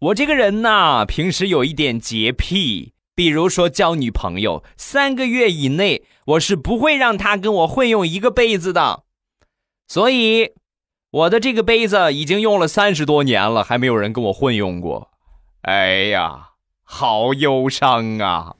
我这个人呐，平时有一点洁癖，比如说交女朋友三个月以内，我是不会让她跟我混用一个杯子的。所以我的这个杯子已经用了三十多年了，还没有人跟我混用过。哎呀，好忧伤啊。